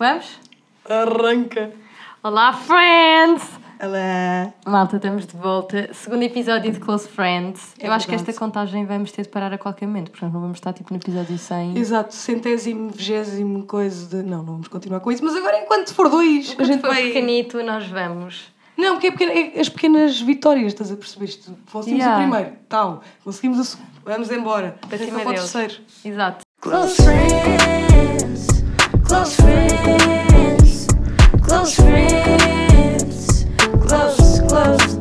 Vamos? Arranca! Olá, friends! Olá! Malta, estamos de volta. Segundo episódio de Close Friends. É Eu acho que verdade. esta contagem vamos ter de parar a qualquer momento, porque nós não vamos estar tipo no episódio 100. Exato, centésimo, vigésimo, coisa de. Não, não vamos continuar com isso, mas agora enquanto for dois, a gente for vai. pequenito, nós vamos. Não, porque é, pequena- é as pequenas vitórias, estás a perceber? Conseguimos Yeah. o primeiro, tal. Conseguimos o segundo, vamos embora. Cima para o terceiro. Exato. Close friends, close friends, close friends, close, close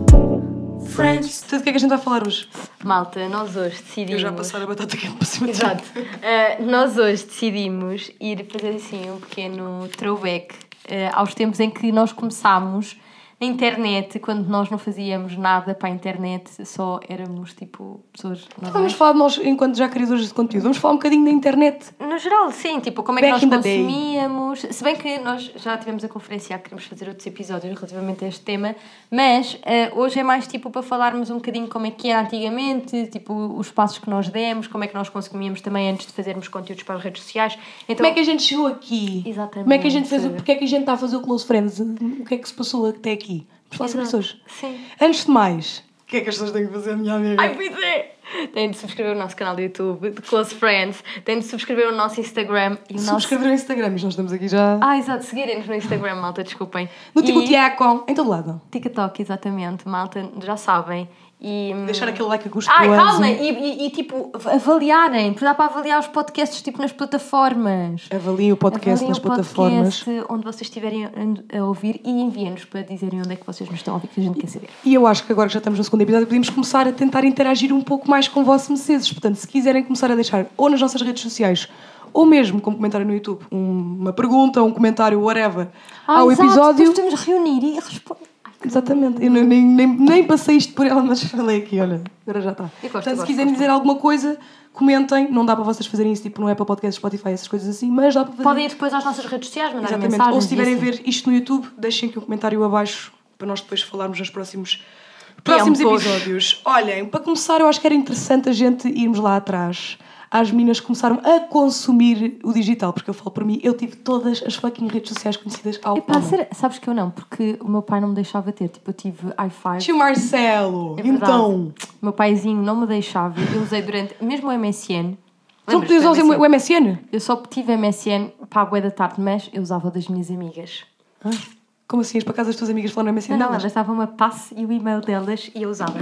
friends. Então, de que é que a gente vai falar hoje? Malta, nós hoje Eu decidimos. já passar a batata quente para cima Exato. Uh, nós hoje decidimos ir fazer assim um pequeno throwback uh, aos tempos em que nós começámos na internet, quando nós não fazíamos nada para a internet, só éramos tipo pessoas Vamos normais. falar de nós enquanto já criadores de conteúdo. Vamos falar um bocadinho da internet. No geral, sim, tipo, como é que Back in nós consumíamos. Se bem que nós já tivemos a conferenciar, queremos fazer outros episódios relativamente a este tema, mas eh, hoje é mais tipo para falarmos um bocadinho como é que era antigamente, tipo, os passos que nós demos, como é que nós consumíamos também antes de fazermos conteúdos para as redes sociais. Então, Como é que a gente chegou aqui? Exatamente. Como é que a gente fez o... Porque é que a gente está a fazer o Close Friends? O que é que se passou até aqui? Vamos falar sobre hoje. Sim. Antes de mais, o que é que as pessoas têm que fazer, minha amiga? Ai, pois é! Têm de subscrever o nosso canal do YouTube, de Close Friends, têm de subscrever o nosso Instagram e o nosso. Subscrever o Instagram, e nós estamos aqui já. Ah, exato, seguirem-nos no Instagram, malta, desculpem. no E- Ticotiaco, em todo lado. TikTok, exatamente, malta, já sabem. E. Deixar aquele like a gosto Ai, calma! E, e- e, tipo, avaliarem, porque dá para avaliar os podcasts tipo nas plataformas. Avaliem o podcast Avaliem nas o plataformas. podcast onde vocês estiverem a ouvir e enviem-nos para dizerem onde é que vocês nos estão a ouvir, que a gente quer saber. E eu acho que agora que já estamos no segundo episódio, podemos começar a tentar interagir um pouco mais com vossos meceses. Portanto, se quiserem começar a deixar ou nas nossas redes sociais, ou mesmo como comentário no YouTube, um- uma pergunta, um comentário, whatever, ao Ah, exato, episódio. Depois temos de reunir e responder. Exatamente, eu nem, nem, nem, nem passei isto por ela, mas falei aqui, olha, agora já está. Portanto, se gosto, quiserem dizer alguma coisa, comentem. Não dá para vocês fazerem isso tipo no Apple Podcast, Spotify, essas coisas assim, mas dá para fazer. Podem ir depois às nossas redes sociais, mandar Exatamente. mensagens. Ou se estiverem e a assim. ver isto no YouTube, deixem aqui um comentário abaixo para nós depois falarmos nos próximos, próximos Tempos. episódios. Olhem, para começar, eu acho que era interessante a gente irmos lá atrás. Às meninas que começaram a consumir o digital, porque eu falo por mim, eu tive todas as fucking redes sociais conhecidas ao Epá, será- sabes que eu não, porque o meu pai não me deixava ter. Tipo, eu tive i5. Tio Marcelo, É então. Meu paizinho não me deixava. Eu usei durante. Mesmo o MSN. Só Lembras-te podias usar o MSN? Eu só tive MSN para a boa da tarde, mas eu usava das minhas amigas. Ah, Como assim? Ias para casa das tuas amigas falando MSN? Não, não, elas davam uma passe e o e-mail delas e eu usava.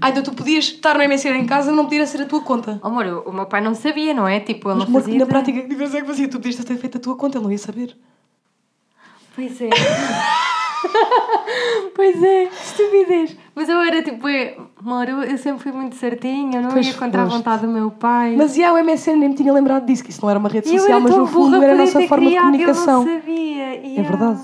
Ah, então tu podias estar no MSN em casa e não podia ser a tua conta. Oh, amor, eu- o meu pai não sabia, não é? Tipo, ele Mas não amor, fazia. na prática, que diferença é que fazia? Tu podias ter feito a tua conta, ele não ia saber. Pois é. pois é, estupidez. Mas eu era tipo, é, amor, eu, eu sempre fui muito certinha, eu não Pois ia contra a foste. vontade do meu pai. Mas e o MSN nem me tinha lembrado disso, que isso não era uma rede social, mas no fundo era a nossa forma de criado, comunicação. Eu não sabia. É verdade.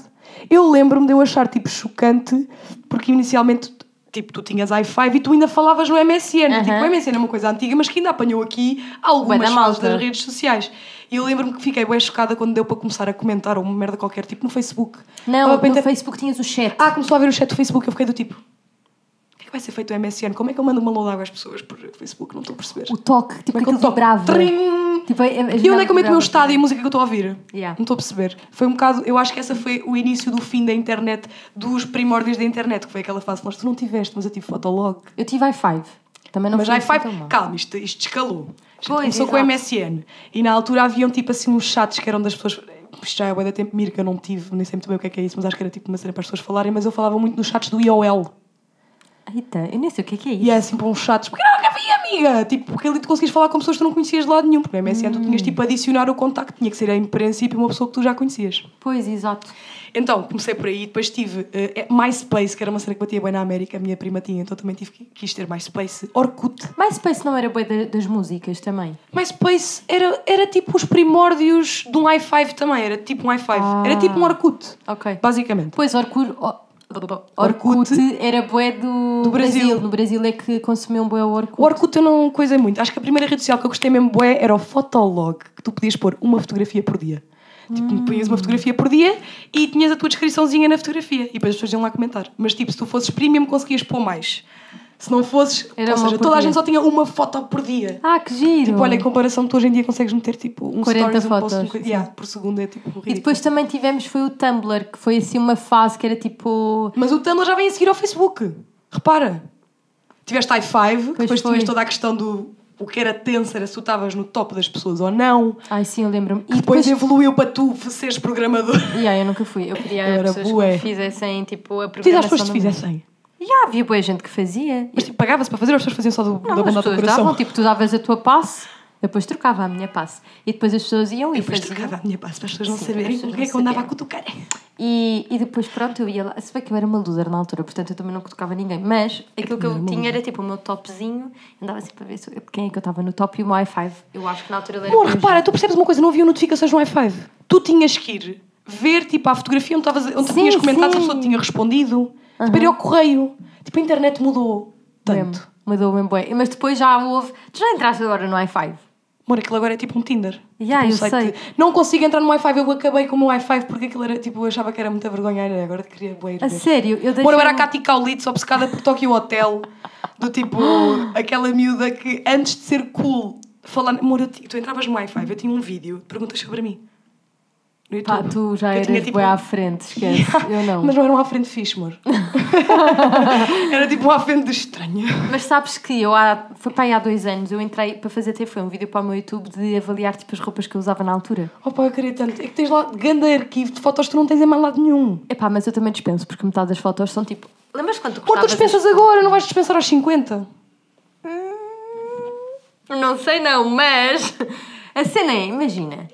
Eu lembro-me de eu achar tipo chocante, porque inicialmente tipo, tu tinhas i5 e tu ainda falavas no MSN. Tipo, o MSN é uma coisa antiga, mas que ainda apanhou aqui algumas malta. das redes sociais. E eu lembro-me que fiquei bem chocada quando deu para começar a comentar uma merda qualquer, tipo no Facebook. Não, no pensar- Facebook tinhas o chat. Ah, começou a ver o chat do Facebook, eu fiquei do tipo. O que é que vai ser feito o MSN? Como é que eu mando uma load às pessoas por Facebook? Não estou a perceber. O toque, tipo é que toco? vibrava. Trim! Tipo, a- a- E onde é que eu meto o meu estado e a música que eu estou a ouvir? Yeah. Não estou a perceber. Foi um bocado. Eu acho que essa foi o início do fim da internet, dos primórdios da internet, que foi aquela fase que nós tu não tiveste, mas eu tive Fotolog. Eu tive i5. Também não mas foi i5, assim tão mal. calma, isto, isto escalou. Isto Pois, começou com o exato. MSN. E na altura haviam tipo assim uns chats que eram das pessoas. Isto já é bué da tempo, Mir, que eu não tive, nem sei muito bem o que é que é isso, mas acho que era tipo uma cena para as pessoas falarem, mas eu falava muito nos chats do IOL. Eita, eu nem sei o que é que é isso. E é assim para uns chatos, porque nunca vi, amiga! Tipo, porque ali tu conseguias falar com pessoas que tu não conhecias de lado nenhum, porque no MSN tu tinhas tipo adicionar o contacto, tinha que ser em princípio uma pessoa que tu já conhecias. Pois, exato. Então, comecei por aí, depois tive eh, MySpace, que era uma cena que batia bem na América, a minha prima tinha, então também tive que quis ter MySpace. Orkut. MySpace não era boi da- das músicas também? MySpace era, era tipo os primórdios de um i5 também, era tipo um i5. Era tipo um Orkut, Ok. basicamente. Pois, Orkut... Orkut. Era bué do, Do Brasil. No Brasil é que consumiu um bué o Orkut. O Orkut eu não coisei muito. Acho que a primeira rede social que eu gostei mesmo bué era o Fotolog, que tu podias pôr uma fotografia por dia. Tipo, punhas uma fotografia por dia e tinhas a tua descriçãozinha na fotografia. E depois as pessoas iam lá comentar. Mas tipo, se tu fosses premium conseguias pôr mais. Se não fosses, Era ou seja, toda a gente só tinha uma foto por dia. Ah, que giro! Tipo, olha, em comparação, tu hoje em dia consegues meter tipo um 40 stories, um post fotos, um, yeah, por segundo, é tipo E ridículo. depois também tivemos, foi o Tumblr, que foi assim uma fase que era tipo... Mas o Tumblr já vem a seguir ao Facebook. Repara. Tiveste i5, depois foi. tinhas toda a questão do o que era tenso, era se tu estavas no top das pessoas ou não. Ai sim, eu lembro-me. E Depois, depois... evoluiu para tu seres programador. Yeah, eu nunca fui. Eu queria Eu pessoas bué. que fizessem tipo a Diz às programação. pessoas que fizessem. Yeah, havia boa gente que fazia. Mas tipo, pagava-se para fazer ou as pessoas faziam só do, Não, da as bondade do pessoas coração? davam, tipo, tu davas a tua passe, depois trocava a minha passe. E depois as pessoas iam e Depois faziam. trocava a minha passe para as pessoas não Sim, saberem para o que é que eu andava a cutucar. E, e depois, pronto, eu ia lá. Se bem que eu era uma loser na altura, portanto eu também não tocava ninguém. Mas aquilo que eu tinha era tipo o meu topzinho. Andava sempre a ver se- quem é que eu estava no top e o meu i5. Eu acho que na altura ele era Amor, repara, tu percebes uma coisa, não havia notificações no i5. Tu tinhas que ir ver tipo a fotografia onde, estavas, onde tu Sim, tinhas comentado se a sim. pessoa te tinha respondido. Tipo, ir ao correio. Tipo, a internet mudou tanto. Mesmo. Mudou mesmo bem. Mas depois já houve. Tu já entraste agora no i5? Amor, aquilo agora é tipo um Tinder. Yeah, tipo, um eu sei. de- Não consigo entrar no Wi-Fi, eu acabei com o meu Wi-Fi porque aquilo era tipo, eu achava que era muita vergonha, era, agora queria ir A sério, eu. Amor, eu era a Katy Kaulitz, obcecada por Tokyo Hotel, do tipo, aquela miúda que antes de ser cool, falando, amor, eu tu entravas no Wi-Fi, eu tinha um vídeo de perguntas sobre mim. No YouTube. Pá, tu já Eu eras tinha, tipo, à frente, esquece. Eu não. Mas não era um à frente fixe, amor. era tipo um à frente de estranha. Mas sabes que eu há, foi para aí há dois anos, eu entrei para fazer até foi um vídeo para o meu YouTube de avaliar tipo as roupas que eu usava na altura. Opa, eu queria tanto. É que tens lá grande arquivo de fotos que tu não tens em mais lado nenhum. Epá, mas eu também dispenso, porque metade das fotos são tipo. Lembras quando tu Amor, tu dispensas agora, não vais dispensar aos 50. as- Não sei não, mas a cena é, imagina,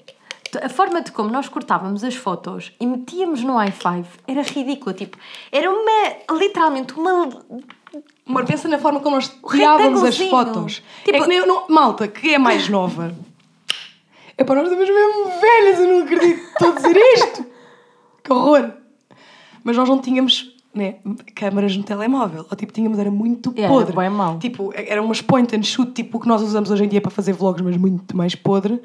a forma de como nós cortávamos as fotos e metíamos no i5 era ridícula, tipo, era uma, literalmente uma... Amor, pensa na forma como nós tirávamos as fotos. Tipo- é que nem eu, não, malta, que é mais nova. É para nós estamos mesmo velhas, eu não acredito que estou a dizer isto. Que horror. Mas nós não tínhamos né, câmaras no telemóvel. Ou tipo, tínhamos, era muito Era podre. bué mau. Tipo, eram umas point and shoot, tipo o que nós usamos hoje em dia para fazer vlogs, mas muito mais podre.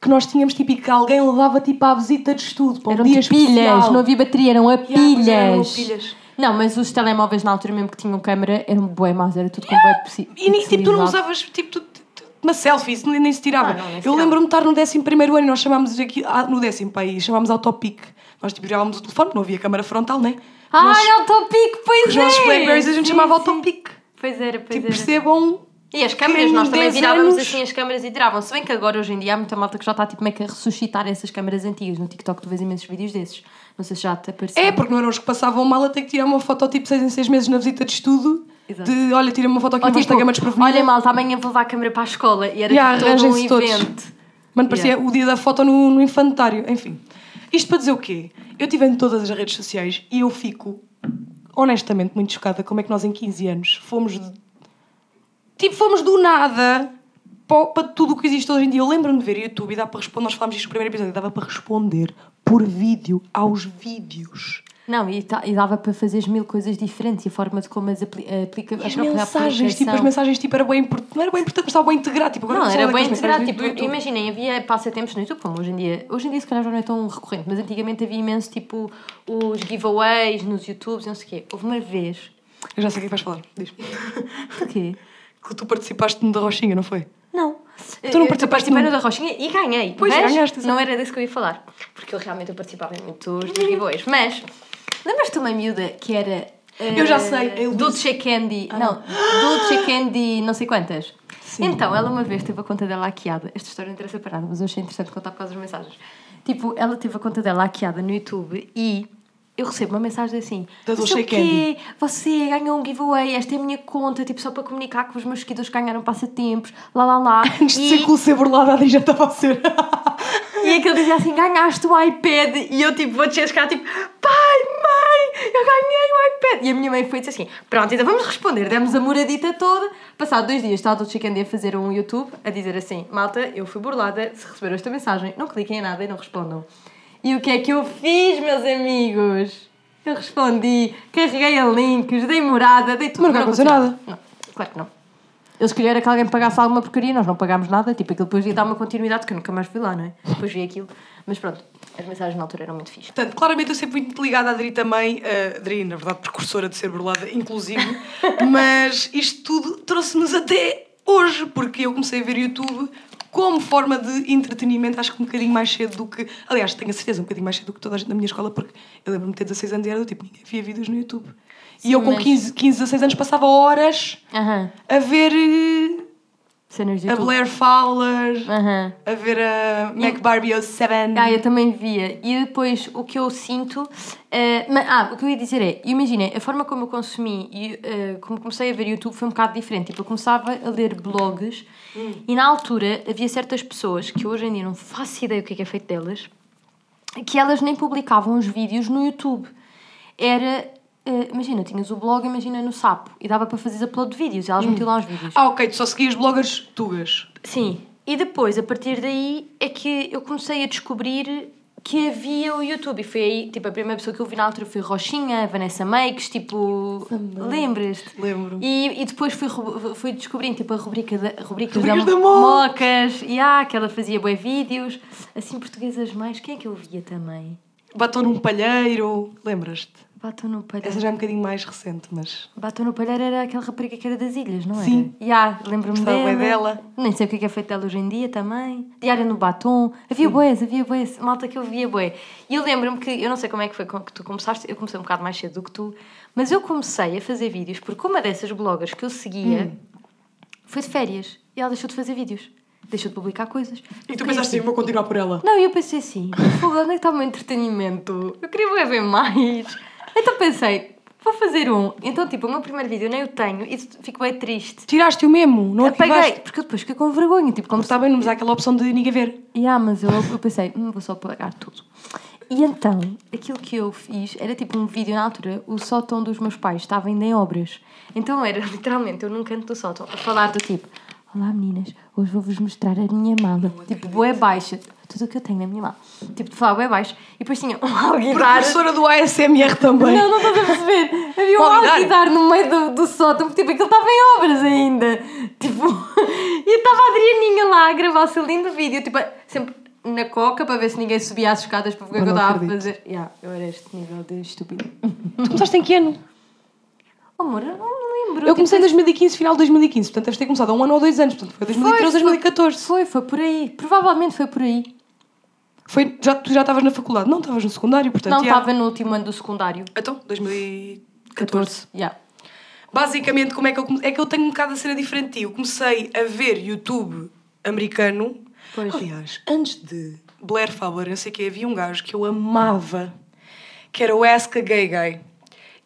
Que nós tínhamos, tipo, e que alguém levava tipo à visita de estudo, para um Eram dia de pilhas, não havia bateria, eram a Yeah, pois eram pilhas. pilhas. Não, mas os telemóveis na altura mesmo que tinham câmera eram bué más, era tudo com bué possi- E nem, tipo, tu não usavas tipo, tu- tu- uma selfie, isso nem, nem se tirava. Ah, não, nem se eu lembro-me de estar no 11 ano e nós chamámos aqui, ah, no décimo país, chamámos Autopic. Nós tipo, tirávamos o telefone, não havia câmara frontal, né? Ai, Nós- Autopic, pois os é! nossos Blackberries a gente Sim, chamava sim. Autopic. Pois era, pois Tipo, era. percebam. E as câmaras, nós também 10 virávamos anos- assim as câmaras e tiravam. Se bem que agora, hoje em dia, há muita malta que já está tipo, meio que a ressuscitar essas câmaras antigas. No TikTok tu vês imensos vídeos desses. Não sei se já te apareceu. É, porque não eram os que passavam mal a ter que tirar uma foto tipo 6 em 6 meses na visita de estudo. Exato. De, olha, tira uma foto aqui Ou vossa tipo, desprevenida. olha malta, amanhã vou levar a câmera para a escola. E era Yeah, tipo, todo um arranjem-se todos. evento. Mano, parecia o dia da foto no, no infantário. Enfim. Isto para dizer o quê? Eu estive em todas as redes sociais e eu fico, honestamente, muito chocada como é que nós em 15 anos fomos... de- Tipo, fomos do nada para, tudo o que existe hoje em dia. Eu lembro-me de ver YouTube e dá para responder... Nós falámos isto no primeiro episódio. Dava para responder por vídeo aos vídeos. Não, e, ta- e dava para fazer mil coisas diferentes. E a forma de como as apli aplica as mensagens, tipo, as mensagens tipo, era bem importante. Não era bem importante, mas estava bem integrado. Tipo, Não, era bem integrado. Tipo, imaginem, havia passatempos no YouTube, como hoje em dia. Hoje em dia, se calhar, já não é tão recorrente, mas antigamente havia imenso, tipo, os giveaways nos YouTubes e não sei o quê. Houve uma vez. Eu já sei o que é vais falar. Diz. O quê? Que tu participaste no da Rochinha, não foi? Não. Tu não Eu participaste participei no- da Rochinha e ganhei. Pois, mas ganhaste. Não era disso que eu ia falar. Porque eu realmente eu participava em muitos dos giveaways. Mas, lembras-te de uma miúda que era... Eu já eh, sei, Elise. Dulce Candy. não, Dulce Candy não sei quantas. Então, ela uma vez teve a conta dela hackeada. Esta história não interessa para nada, mas eu achei interessante contar por causa das mensagens. Tipo, ela teve a conta dela hackeada no YouTube e eu recebo uma mensagem assim: Da "Não sei Dulce o quê, Você ganhou um giveaway, esta é a minha conta, tipo, só para comunicar que os meus seguidores ganharam passatempos, lá lá lá. Antes de E- ser cool ser burlada, a Adi já estava a ser. e aquele dizia assim: ganhaste o iPad. E eu, tipo, vou descer a escada, tipo, pai, mãe, eu ganhei o iPad. E a minha mãe foi e disse assim: pronto, então vamos responder. Demos a moradita toda. Passado dois dias, está a Dolce Candy a fazer um YouTube a dizer assim: malta, eu fui burlada. Se receberam esta mensagem, não cliquem em nada e não respondam. E o que é que eu fiz, meus amigos? Eu respondi, carreguei a links, dei morada, dei tudo. Mas nunca aconteceu nada. Não, claro que não. Eles queriam que alguém pagasse alguma porcaria, nós não pagámos nada, tipo, aquilo depois ia dar uma continuidade que eu nunca mais fui lá, não é? Depois vi aquilo. Mas pronto, as mensagens na altura eram muito fixe. Portanto, claramente eu sempre muito ligada à Adri também, a Adri, na verdade, precursora de ser burlada, inclusive, mas isto tudo trouxe-nos até hoje, porque eu comecei a ver YouTube como forma de entretenimento, acho que um bocadinho mais cedo do que. Aliás, tenho a certeza, um bocadinho mais cedo do que toda a gente na minha escola, porque eu lembro-me de ter 16 anos e era do tipo, ninguém via vídeos no YouTube. e eu com mas- 15, 15, 16 anos passava horas a ver eh, Cenas de a. Blair Fowler, a ver a Mac Barbie 07. Ah, eu também via. E depois o que eu sinto. eh, ma- ah, o que eu ia dizer é: imaginem, a forma como eu consumi e eh, como comecei a ver YouTube foi um bocado diferente. Tipo, eu começava a ler blogs e na altura havia certas pessoas que hoje em dia não faço ideia o que é que é feito delas, que elas nem publicavam os vídeos no YouTube. Era. Eh, imagina, tinhas o blog, imagina no Sapo, e dava para fazer upload de vídeos, e elas metiam lá os vídeos. Ah, ok, tu só seguias bloggers tugas. Sim. E depois, a partir daí, é que eu comecei a descobrir que havia o YouTube. E foi aí, tipo, a primeira pessoa que eu vi na altura foi Rochinha, Vanessa Makes, tipo... Lembras-te? Lembro. E, e depois fui, fui descobrindo, tipo, a rubrica da, rubricas Rubricas da, da Mo- Mocas. E ah, que ela fazia bué vídeos. Assim, portuguesas mais. Quem é que eu via também? Batom num palheiro, lembras-te? Batom no palheiro. Essa já é um bocadinho mais recente, mas. Batom no palheiro era aquela rapariga que era das ilhas, não Sim. era? Ya, lembro-me dela. dela. Nem sei o que é que é feito dela hoje em dia também. Diária no batom. Havia boés, havia boés. Malta que eu via bué. E eu lembro-me que, eu não sei como é que foi que tu começaste, eu comecei um bocado mais cedo do que tu, mas eu comecei a fazer vídeos porque uma dessas bloggers que eu seguia Hum. foi de férias e ela deixou de fazer vídeos. Deixou de publicar coisas. E tu pensaste assim, vou continuar por ela. não, eu pensei assim, onde é que está o meu entretenimento? Eu queria ver mais. Então pensei, vou fazer um. Então, tipo, o meu primeiro vídeo nem o tenho e fico bem triste. Tiraste o mesmo, não Apaguei, arquivaste. porque eu depois fiquei com vergonha, tipo, como Está bem, mas há aquela opção de ninguém ver. Yeah, mas eu, eu pensei, hum, vou só pagar tudo. E então, aquilo que eu fiz era tipo um vídeo na altura, o sótão dos meus pais estava ainda em obras. Então era literalmente eu num canto do sótão a falar do tipo: Olá meninas, hoje vou-vos mostrar a minha mala. Tipo, boé baixa, tudo o que eu tenho na minha mala. Tipo, de falar boé baixo. E depois tinha um alguidar. Professora do ASMR também. Não, não estás a perceber. Havia um Alguidar? alguidar no meio do, do sótão, porque tipo, aquilo estava em obras ainda. Tipo, e estava a Adrianinha lá a gravar o seu lindo vídeo, tipo, sempre na coca para ver se ninguém subia as escadas para ver o que Eu estava a fazer. Yeah, eu era este nível de estúpido. Tu começaste em que ano? Amor, eu não me lembro. Eu comecei em tipo, 2015, final de 2015. Portanto, deves ter começado há um ano ou dois anos. Portanto, foi 2013, foi- 2014. Foi, foi por aí. Provavelmente foi por aí. Foi, já, tu já estavas na faculdade? Não, estavas no secundário, portanto. não, já. estava no último ano do secundário. Então, 2014. Yeah. Basicamente, como é que eu É que eu tenho um bocado a cena diferente de ti. Eu comecei a ver YouTube americano. Pois. Aliás, antes de Blair Fowler, eu sei que havia um gajo que eu amava, que era o Ask a Gay Guy.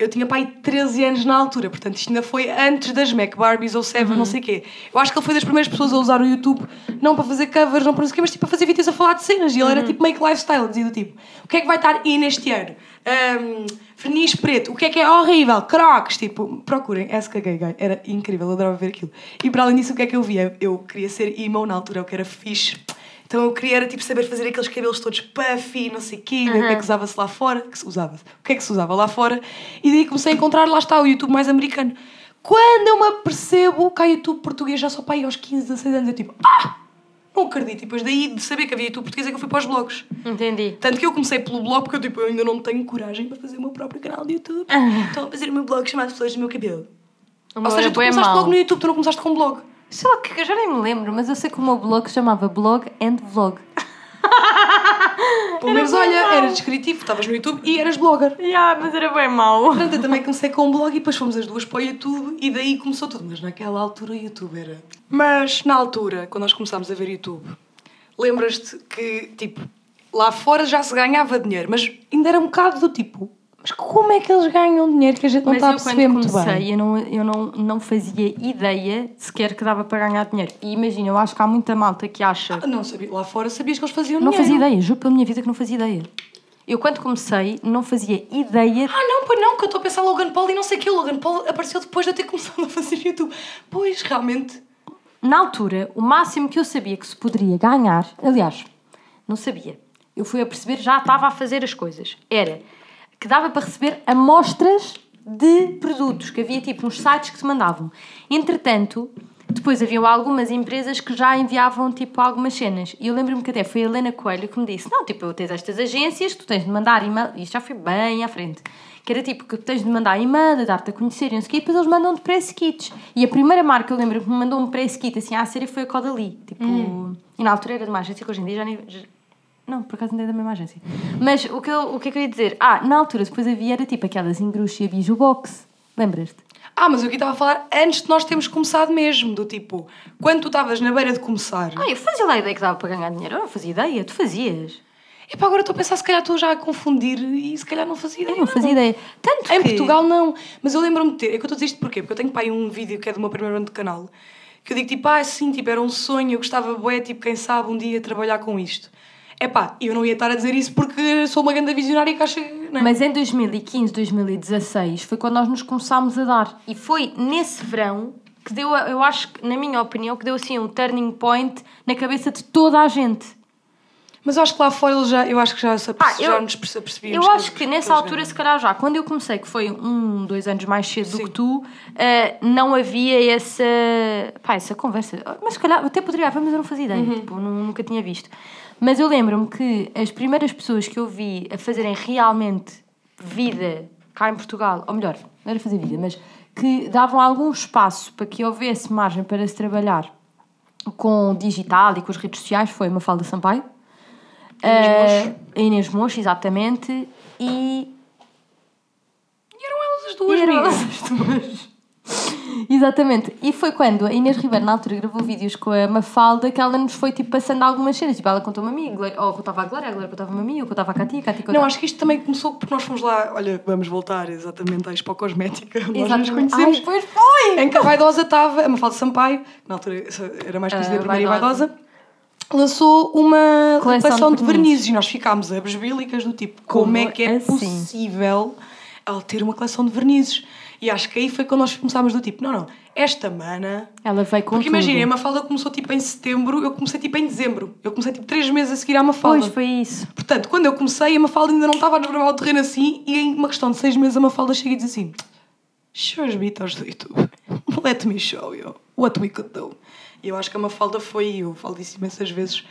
Eu tinha pai 13 anos na altura, portanto isto ainda foi antes das Mac Barbies ou Seven, Uhum. não sei o quê. Eu acho que ele foi das primeiras pessoas a usar o YouTube, não para fazer covers, não para não sei o quê, mas tipo a fazer vídeos a falar de cenas. E ele era Uhum. tipo make lifestyle, dizia do tipo: o que é que vai estar in este ano? Um, verniz preto, o que é que é horrível? Crocs, tipo, procurem, a Gay Guy, era incrível, eu adorava ver aquilo. E para além disso, o que é que eu via? Eu queria ser emo na altura, eu que era fixe. Então eu queria era, tipo, saber fazer aqueles cabelos todos puffy, não sei o quê, ver o que é que usava-se lá fora, que se usava o que é que se usava lá fora, e daí comecei a encontrar, lá está, o YouTube mais americano. Quando eu me apercebo que há YouTube português já só para aí aos 15, 16 anos, eu tipo, ah, não acredito. E depois daí de saber que havia YouTube português é que eu fui para os blogs. Entendi. Tanto que eu comecei pelo blog porque eu, tipo, eu ainda não tenho coragem para fazer o meu próprio canal de YouTube. Estou a fazer o meu blog chamado Flores do Meu Cabelo. Ou seja, era tu começaste mau. logo no YouTube, tu não começaste com blog. Sei lá, que eu já nem me lembro, mas eu sei que o meu blog se chamava Blog and Vlog. Pelo menos, olha, mau. era descritivo, estavas no YouTube e eras blogger. Yeah, mas era bem mau. Portanto, eu também comecei com um blog e depois fomos as duas para o YouTube e daí começou tudo. Mas naquela altura o YouTube era. Mas na altura, quando nós começámos a ver YouTube, lembras-te que, tipo, lá fora já se ganhava dinheiro, mas ainda era um bocado do tipo. Mas como é que eles ganham dinheiro que a gente não Mas está a perceber quando muito comecei, bem? eu, não, eu não, não fazia ideia sequer que dava para ganhar dinheiro. E imagina, eu acho que há muita malta que acha... Ah, Não sabia, lá fora sabias que eles faziam Não dinheiro. fazia ideia, juro pela minha vida que não fazia ideia. Eu quando comecei, não fazia ideia... Ah, não, pois não, que eu estou a pensar Logan Paul e não sei o que. O Logan Paul apareceu depois de eu ter começado a fazer YouTube. Pois, realmente. Na altura, o máximo que eu sabia que se poderia ganhar... Aliás, não sabia. Eu fui a perceber, já estava a fazer as coisas. Era que dava para receber amostras de produtos, que havia tipo uns sites que te mandavam. Entretanto, depois haviam algumas empresas que já enviavam tipo algumas cenas. E eu lembro-me que até foi a Helena Coelho que me disse: Não, tipo, tens estas agências, tu tens de mandar e-mail. Isto já foi bem à frente. Que era tipo que tens de mandar e-mail, de dar-te a conhecer e e depois eles mandam-te press kits. E a primeira marca, eu lembro que me mandou um press kit assim à série foi a Caudalie. Tipo, e na altura era de uma agência que hoje em dia já nem. Não, por acaso não é da mesma agência. Mas o que, eu, o que é que eu ia dizer? Ah, na altura depois havia era tipo aquelas engruxas e a Biju Box. Lembras-te? Ah, mas eu aqui estava a falar antes de nós termos começado mesmo, do tipo, quando tu estavas na beira de começar. Ah, eu fazia lá a ideia que dava para ganhar dinheiro. Eu não fazia ideia, tu fazias. Epá, agora estou a pensar, se calhar estou já a confundir e se calhar não fazia ideia. Eu não fazia ideia. Tanto Em que... Portugal não, mas eu lembro-me de ter, é que eu estou a dizer isto porquê? Porque eu tenho para aí um vídeo que é do meu primeiro ano de canal, que eu digo tipo, ah, sim, tipo, era um sonho, eu gostava, bué, tipo, quem sabe um dia trabalhar com isto. Epá, eu não ia estar a dizer isso porque sou uma grande visionária que acha, não é? Mas em 2015, 2016 foi quando nós nos começámos a dar. E foi nesse verão que deu, eu acho, que, na minha opinião, que deu assim um turning point na cabeça de toda a gente. Mas eu acho que lá fora já, eu acho que já, Pá, já eu- nos perce- percebíamos. Eu acho eles- que nessa altura, ganham. se calhar já, quando eu comecei, que foi um, dois anos mais cedo do Sim. que tu, eh, não havia essa, pá, essa conversa. Mas se calhar até poderia haver, mas eu não fazia ideia, Uhum. tipo, nu- nunca tinha visto. Mas eu lembro-me que as primeiras pessoas que eu vi a fazerem realmente vida cá em Portugal, ou melhor, não era fazer vida, mas que davam algum espaço para que houvesse margem para se trabalhar com o digital e com as redes sociais foi Mafalda Sampaio. Inês Eh, a Inês Mocho, exatamente. E. E eram elas as duas, e eram elas as duas. Exatamente. E foi quando a Inês Ribeiro, na altura, gravou vídeos com a Mafalda que ela nos foi tipo passando algumas cenas. Tipo, ela contou-me a mim, ou contava a Glória, a Glória contava-me a mim, eu contava a Katia, a Katia contava. Não, acho que isto também começou porque nós fomos lá, olha, vamos voltar exatamente à Expo Cosmética, nós nos conhecemos. Ai, pois foi! em que a Vaidosa estava, a Mafalda Sampaio, que na altura era mais conhecida A por Maria Vaidosa. Vaidosa, lançou uma Coleção coleção, de de vernizes e nós ficámos abesbílicas do tipo, como, Como é que é assim? possível ela ter uma coleção de vernizes? E acho que aí foi quando nós começámos do tipo, não, não, esta mana... Ela veio com Porque tudo. imaginem, a Mafalda começou tipo em setembro, eu comecei tipo em dezembro. Eu comecei tipo três meses a seguir à Mafalda. Pois, foi isso. Portanto, quando eu comecei, a Mafalda ainda não estava a desbravar o terreno assim, e em uma questão de seis meses a Mafalda chega e diz assim: Show os beaters do YouTube, let me show you what we could do. E eu acho que a Mafalda foi, eu falo disso imensas vezes,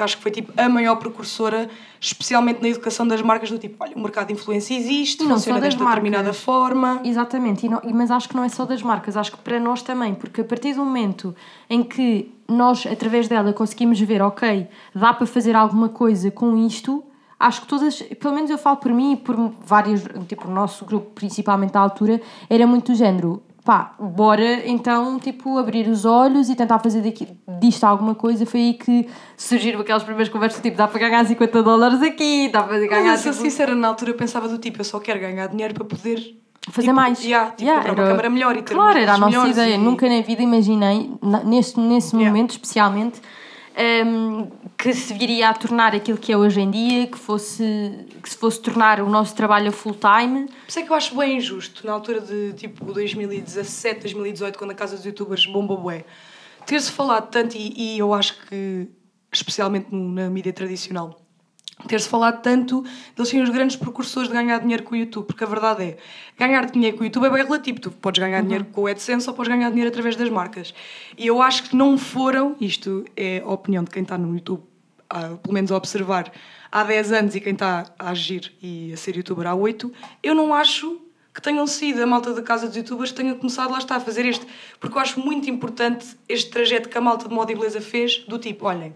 que acho que foi tipo a maior precursora, especialmente na educação das marcas, do tipo: olha, o mercado de influência existe, não funciona desta determinada marcas. forma. Exatamente, e não- mas acho que não é só das marcas, acho que para nós também, porque a partir do momento em que nós, através dela, conseguimos ver, ok, dá para fazer alguma coisa com isto, acho que todas, pelo menos eu falo por mim e por vários, tipo, o nosso grupo, principalmente da altura, era muito do género. Pá, bora então, tipo, abrir os olhos e tentar fazer daqui, disto alguma coisa. Foi aí que surgiram aquelas primeiras conversas, tipo, dá para ganhar 50 dólares aqui, dá para ganhar, Mas eu tipo, sincera, na altura eu pensava do tipo: eu só quero ganhar dinheiro para poder. fazer tipo, mais. Yeah, tipo, Yeah, comprar uma câmara melhor e ter Claro, era a nossa ideia. e- Nunca na vida imaginei, neste, nesse Yeah. momento especialmente, hum, que se viria a tornar aquilo que é hoje em dia, que, fosse, que se fosse tornar o nosso trabalho a full time. Por isso é que eu acho bem injusto, na altura de tipo 2017, 2018, quando a casa dos youtubers bomba bué, ter-se falado tanto, e, e eu acho que, especialmente na mídia tradicional, ter-se falado tanto deles serem os grandes precursores de ganhar dinheiro com o YouTube, porque a verdade é, ganhar dinheiro com o YouTube é bem relativo, tu podes ganhar dinheiro com o AdSense ou podes ganhar dinheiro através das marcas. E eu acho que não foram, isto é a opinião de quem está no YouTube, ah, pelo menos a observar, há 10 anos e quem está a agir e a ser youtuber há 8, eu não acho que tenham sido a malta da casa dos youtubers que tenha começado lá está a fazer este, porque eu acho muito importante este trajeto que a malta de moda e beleza fez, do tipo, olhem,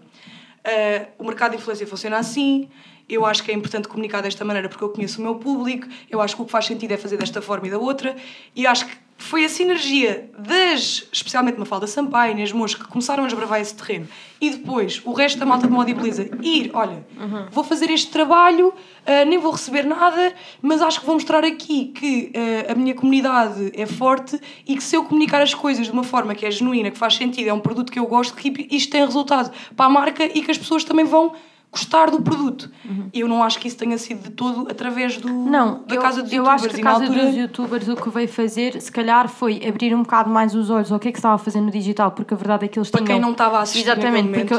Uh, o mercado de influência funciona assim. Eu acho que é importante comunicar desta maneira porque eu conheço o meu público. Eu acho que o que faz sentido é fazer desta forma e da outra. E acho que foi a sinergia das, especialmente Mafalda Sampaio, Inês Mocho, que começaram a esbravar esse terreno. E depois o resto da malta de moda e beleza ir, olha, vou fazer este trabalho, uh, nem vou receber nada, mas acho que vou mostrar aqui que uh, a minha comunidade é forte e que se eu comunicar as coisas de uma forma que é genuína, que faz sentido, é um produto que eu gosto, que isto tem resultado para a marca e que as pessoas também vão gostar do produto. E eu não acho que isso tenha sido de todo através do, Não, da eu, casa dos eu youtubers. acho que a casa altura... dos youtubers o que veio fazer, se calhar, foi abrir um bocado mais os olhos ao que é que estava a fazer no digital, porque a verdade é que eles Para tinham... quem não estava a assistir Exatamente, porque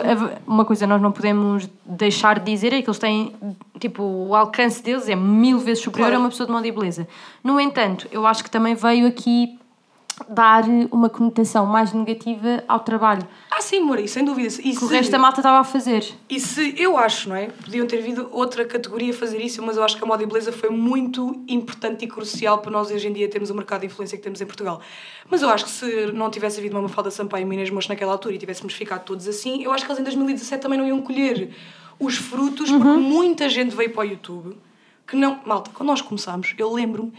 uma coisa nós não podemos deixar de dizer é que eles têm, tipo, o alcance deles é mil vezes superior Claro. a uma pessoa de moda e beleza. No entanto, eu acho que também veio aqui dar uma conotação mais negativa ao trabalho Ah, sim, amor, e sem dúvida. E que o se- resto da malta estava a fazer. E se eu acho, não é? Podiam ter vindo outra categoria a fazer isso, mas eu acho que a moda e beleza foi muito importante e crucial para nós hoje em dia termos o mercado de influência que temos em Portugal. Mas eu acho que se não tivesse havido uma Mafalda Sampaio e uma Inês Mocho naquela altura e tivéssemos ficado todos assim, eu acho que eles em 2017 também não iam colher os frutos, porque muita gente veio para o YouTube. Que não, malta, quando nós começámos, eu lembro-me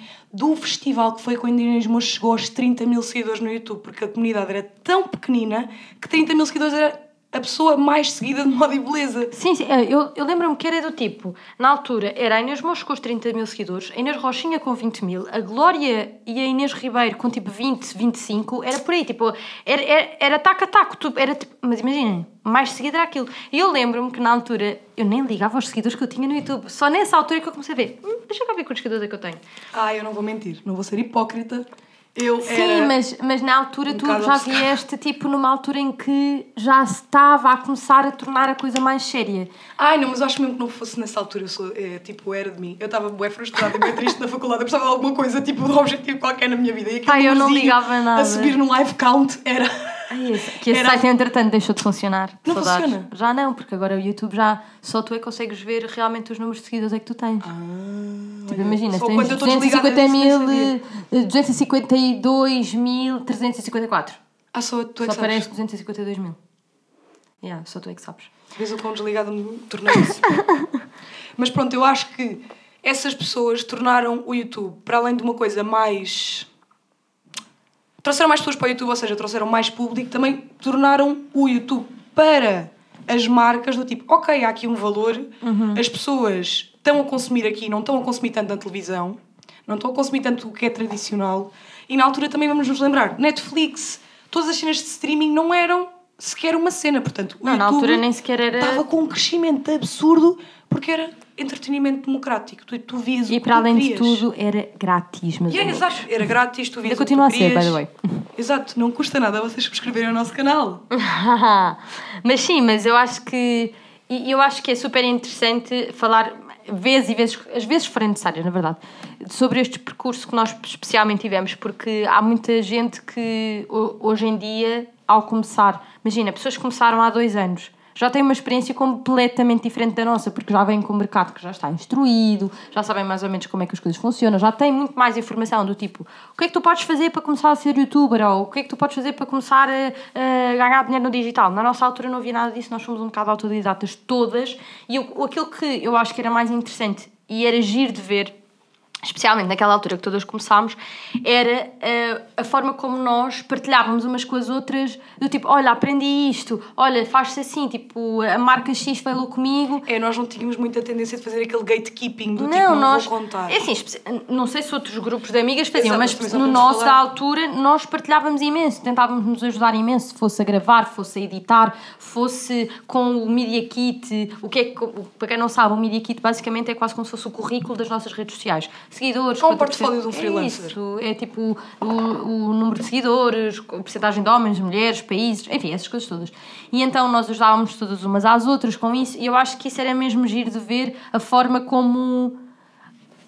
um festival que foi quando Inês Mocho chegou aos 30 mil seguidores no YouTube, porque a comunidade era tão pequenina que 30 mil seguidores era a pessoa mais seguida de moda e beleza. Sim, sim, eh, eu, eu lembro-me que era do tipo, na altura era a Inês Mosco com os 30 mil seguidores, a Inês Rochinha com 20 mil, a Glória e a Inês Ribeiro com tipo 20, 25, era por aí, tipo, era, era, era taco a taco, tu- era tipo, mas imaginem, mais seguida era aquilo. E eu lembro-me que na altura eu nem ligava aos seguidores que eu tinha no YouTube, só nessa altura que eu comecei a ver, hum, deixa cá ver quantos seguidores é que eu tenho. Ah, eu não vou mentir, não vou ser hipócrita. Eu Sim, mas, mas na altura um tu já vieste tipo numa altura em que já se estava a começar a tornar a coisa mais séria. Ai, não, mas acho mesmo que não fosse nessa altura, eu sou, é, tipo, era de mim. Eu estava bué frustrada e bem triste na faculdade, eu precisava de alguma coisa, tipo, de um objetivo qualquer na minha vida. E aquele Ai, eu não ligava nada. A subir no live count era... Ai, esse- que esse Era- site, entretanto, deixou de funcionar. Não Saudades. funciona? Já não, porque agora o YouTube já só tu é que consegues ver realmente os números de seguidores é que tu tens. tipo, imagina, Ah, só se tens quando eu estou desligada 250 disso, mil, nem eh, 252 mil, 354. Ah, só tu é que Só aparece sabes. 252 mil. Yeah, só tu é que sabes. Vês o quão desligada me tornei isso. Mas pronto, eu acho que essas pessoas tornaram o YouTube, para além de uma coisa mais. Trouxeram mais pessoas para o YouTube, ou seja, trouxeram mais público, também tornaram o YouTube para as marcas do tipo, ok, há aqui um valor, as pessoas estão a consumir aqui, não estão a consumir tanto na televisão, não estão a consumir tanto o que é tradicional, e na altura também vamos nos lembrar, Netflix, todas as cenas de streaming não eram sequer uma cena, portanto, o Não, na YouTube altura nem sequer era- Estava com um crescimento absurdo porque era entretenimento democrático. Tu, tu vias E para além de querias. tudo, era grátis, meus E é, exato, era grátis, tu vias Ainda continua a ser, by the way. Exato, não custa nada vocês subscreverem o nosso canal. mas sim, mas eu acho que eu acho que é super interessante falar vezes e vezes, às vezes forem necessárias, na verdade, sobre este percurso que nós especialmente tivemos, porque há muita gente que ho- hoje em dia, ao começar, imagina, pessoas que começaram há dois anos. Já têm uma experiência completamente diferente da nossa, porque já vêm com o mercado que já está instruído, já sabem mais ou menos como é que as coisas funcionam, já têm muito mais informação do tipo o que é que tu podes fazer para começar a ser youtuber ou o que é que tu podes fazer para começar a, a ganhar dinheiro no digital. Na nossa altura não havia nada disso, nós fomos um bocado autodidatas todas e eu, aquilo que eu acho que era mais interessante e era giro de ver especialmente naquela altura que todas começámos, era eh, a forma como nós partilhávamos umas com as outras, do tipo, olha, aprendi isto, olha, faz-se assim, tipo, a marca X falou comigo. É, nós não tínhamos muita tendência de fazer aquele gatekeeping do tipo, Não, não nós. vou contar. É assim, não sei se outros grupos de amigas faziam, Exato, mas no nosso, falar. altura, nós partilhávamos imenso, tentávamos nos ajudar imenso, fosse a gravar, fosse a editar, fosse com o Media Kit. O que é que, para quem não sabe, o Media Kit basicamente é quase como se fosse o currículo das nossas redes sociais. Seguidores, Ou um portfólio de um é freelancer. isso, é tipo o, o número de seguidores, a porcentagem de homens, mulheres, países, enfim, essas coisas todas. E então nós ajudávamos todas umas às outras com isso, e eu acho que isso era mesmo giro de ver a forma como